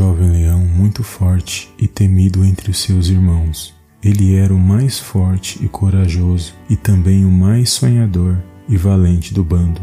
jovem leão muito forte e temido entre os seus irmãos. Ele era o mais forte e corajoso e também o mais sonhador e valente do bando.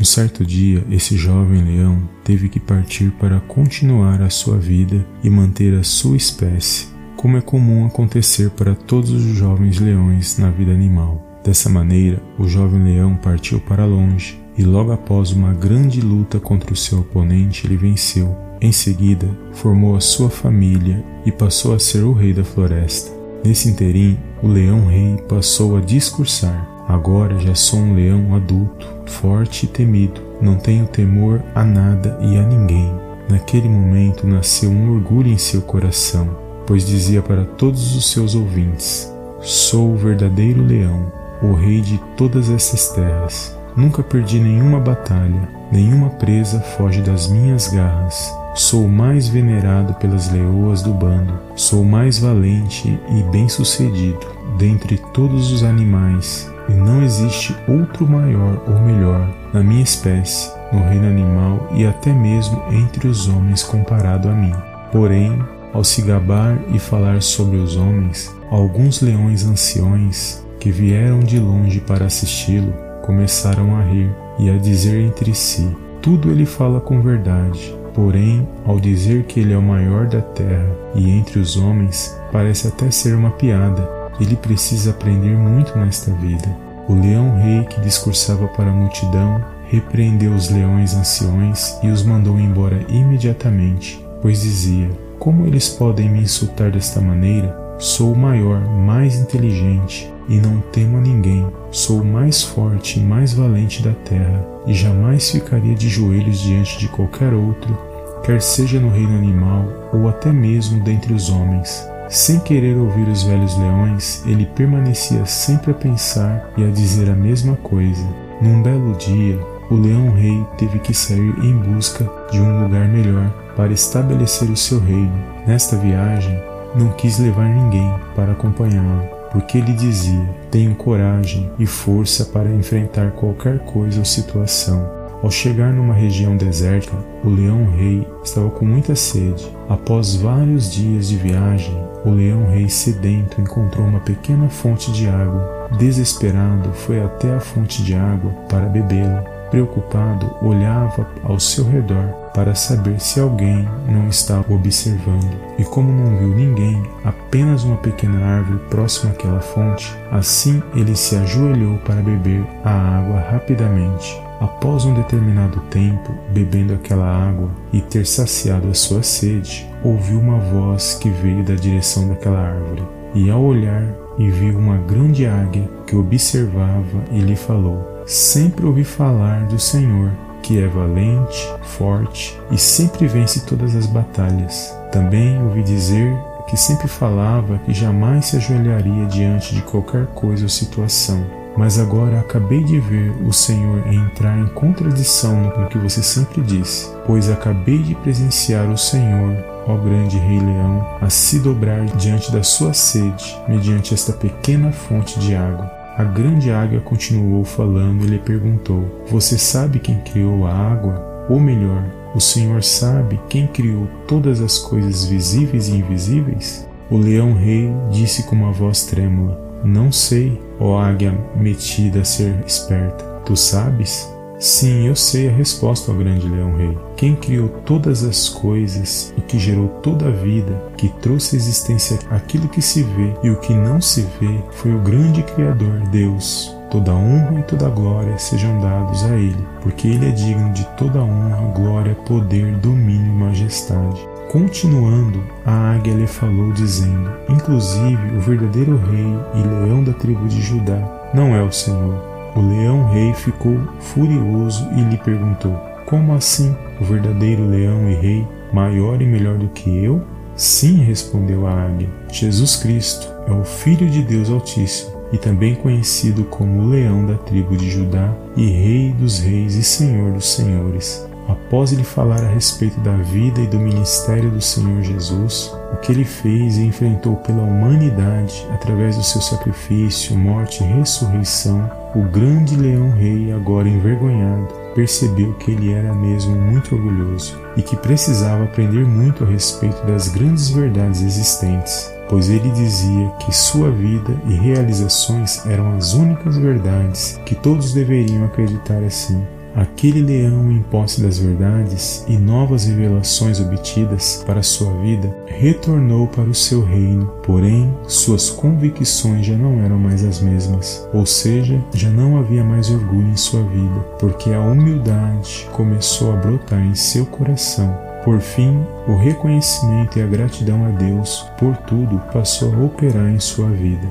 Um certo dia, esse jovem leão teve que partir para continuar a sua vida e manter a sua espécie, como é comum acontecer para todos os jovens leões na vida animal. Dessa maneira, o jovem leão partiu para longe e, logo após uma grande luta contra o seu oponente, ele venceu. Em seguida, formou a sua família e passou a ser o rei da floresta. Nesse interim, o leão-rei passou a discursar: Agora já sou um leão adulto, forte e temido. Não tenho temor a nada e a ninguém. Naquele momento nasceu um orgulho em seu coração, pois dizia para todos os seus ouvintes: Sou o verdadeiro leão, o rei de todas essas terras. Nunca perdi nenhuma batalha, nenhuma presa foge das minhas garras. Sou mais venerado pelas leoas do bando, sou mais valente e bem-sucedido dentre todos os animais, e não existe outro maior ou melhor na minha espécie, no reino animal e até mesmo entre os homens comparado a mim. Porém, ao se gabar e falar sobre os homens, alguns leões anciões que vieram de longe para assisti-lo começaram a rir e a dizer entre si: Tudo ele fala com verdade. Porém, ao dizer que ele é o maior da terra e entre os homens, parece até ser uma piada. Ele precisa aprender muito nesta vida. O leão-rei que discursava para a multidão repreendeu os leões anciões e os mandou embora imediatamente, pois dizia: Como eles podem me insultar desta maneira? Sou o maior, mais inteligente e não temo a ninguém. Sou o mais forte e mais valente da terra e jamais ficaria de joelhos diante de qualquer outro, quer seja no reino animal ou até mesmo dentre os homens. Sem querer ouvir os velhos leões, ele permanecia sempre a pensar e a dizer a mesma coisa. Num belo dia, o leão-rei teve que sair em busca de um lugar melhor para estabelecer o seu reino. Nesta viagem, não quis levar ninguém para acompanhá-lo, porque ele dizia: Tenho coragem e força para enfrentar qualquer coisa ou situação. Ao chegar numa região deserta, o leão-rei estava com muita sede. Após vários dias de viagem, o leão-rei sedento encontrou uma pequena fonte de água. Desesperado, foi até a fonte de água para bebê-la. Preocupado, olhava ao seu redor para saber se alguém não estava observando. E como não viu ninguém, apenas uma pequena árvore próxima àquela fonte, assim ele se ajoelhou para beber a água rapidamente. Após um determinado tempo bebendo aquela água e ter saciado a sua sede, ouviu uma voz que veio da direção daquela árvore. E ao olhar, e viu uma grande águia que observava e lhe falou: Sempre ouvi falar do Senhor, que é valente, forte e sempre vence todas as batalhas. Também ouvi dizer que sempre falava que jamais se ajoelharia diante de qualquer coisa ou situação. Mas agora acabei de ver o Senhor entrar em contradição no que você sempre disse, pois acabei de presenciar o Senhor, ó grande Rei Leão, a se dobrar diante da sua sede, mediante esta pequena fonte de água. A grande águia continuou falando e lhe perguntou: Você sabe quem criou a água? Ou melhor, o Senhor sabe quem criou todas as coisas visíveis e invisíveis? O leão-rei disse com uma voz trêmula: Não sei, ó águia metida a ser esperta. Tu sabes? Sim, eu sei a resposta ao grande leão-rei. Quem criou todas as coisas e que gerou toda a vida, que trouxe à existência aquilo que se vê e o que não se vê, foi o grande Criador, Deus. Toda honra e toda glória sejam dados a Ele, porque Ele é digno de toda honra, glória, poder, domínio e majestade. Continuando, a águia lhe falou, dizendo: Inclusive, o verdadeiro rei e leão da tribo de Judá não é o Senhor, o leão-rei ficou furioso e lhe perguntou: Como assim, o verdadeiro leão e rei, maior e melhor do que eu? Sim, respondeu a águia. Jesus Cristo é o Filho de Deus Altíssimo e também conhecido como o leão da tribo de Judá e rei dos reis e senhor dos senhores. Após ele falar a respeito da vida e do ministério do Senhor Jesus, o que ele fez e enfrentou pela humanidade através do seu sacrifício, morte e ressurreição, o grande leão-rei, agora envergonhado, percebeu que ele era mesmo muito orgulhoso e que precisava aprender muito a respeito das grandes verdades existentes, pois ele dizia que sua vida e realizações eram as únicas verdades que todos deveriam acreditar assim. Aquele leão em posse das verdades e novas revelações obtidas para sua vida retornou para o seu reino, porém suas convicções já não eram mais as mesmas, ou seja, já não havia mais orgulho em sua vida, porque a humildade começou a brotar em seu coração. Por fim, o reconhecimento e a gratidão a Deus por tudo passou a operar em sua vida.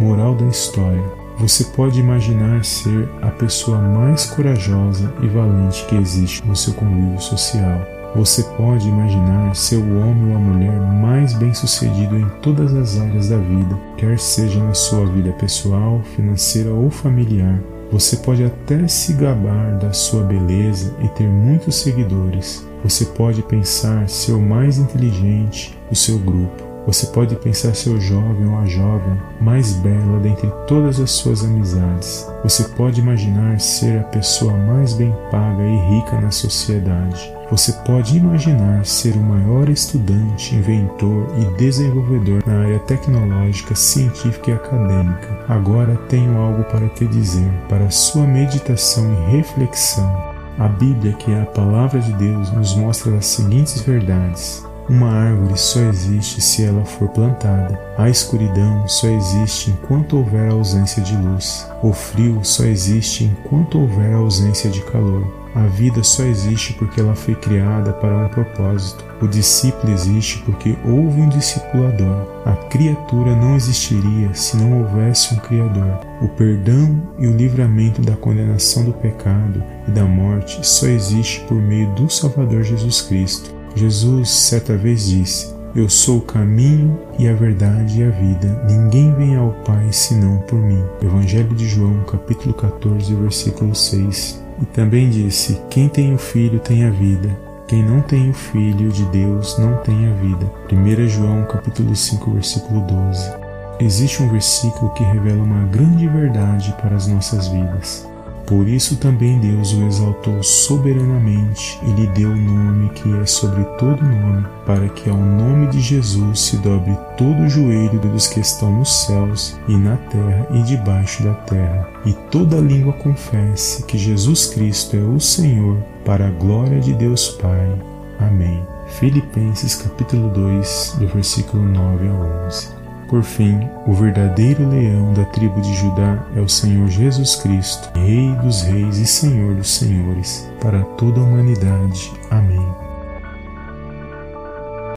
Moral da história: você pode imaginar ser a pessoa mais corajosa e valente que existe no seu convívio social. Você pode imaginar ser o homem ou a mulher mais bem-sucedido em todas as áreas da vida, quer seja na sua vida pessoal, financeira ou familiar. Você pode até se gabar da sua beleza e ter muitos seguidores. Você pode pensar ser o mais inteligente do seu grupo. Você pode pensar ser o jovem ou a jovem mais bela dentre todas as suas amizades. Você pode imaginar ser a pessoa mais bem paga e rica na sociedade. Você pode imaginar ser o maior estudante, inventor e desenvolvedor na área tecnológica, científica e acadêmica. Agora tenho algo para te dizer, para sua meditação e reflexão. A Bíblia, que é a palavra de Deus, nos mostra as seguintes verdades. Uma árvore só existe se ela for plantada. A escuridão só existe enquanto houver ausência de luz. O frio só existe enquanto houver ausência de calor. A vida só existe porque ela foi criada para um propósito. O discípulo existe porque houve um discipulador. A criatura não existiria se não houvesse um Criador. O perdão e o livramento da condenação do pecado e da morte só existe por meio do Salvador Jesus Cristo. Jesus certa vez disse: Eu sou o caminho e a verdade e a vida. Ninguém vem ao Pai senão por mim. Evangelho de João, capítulo 14, versículo 6. E também disse: Quem tem o Filho tem a vida. Quem não tem o Filho de Deus não tem a vida. 1 João capítulo 5, versículo 12. Existe um versículo que revela uma grande verdade para as nossas vidas. Por isso também Deus o exaltou soberanamente e lhe deu o nome que é sobre todo nome, para que ao nome de Jesus se dobre todo o joelho dos que estão nos céus e na terra e debaixo da terra, e toda língua confesse que Jesus Cristo é o Senhor, para a glória de Deus Pai. Amém. Filipenses capítulo 2, do versículo 9 a 11. Por fim, o verdadeiro leão da tribo de Judá é o Senhor Jesus Cristo, Rei dos reis e Senhor dos senhores, para toda a humanidade. Amém.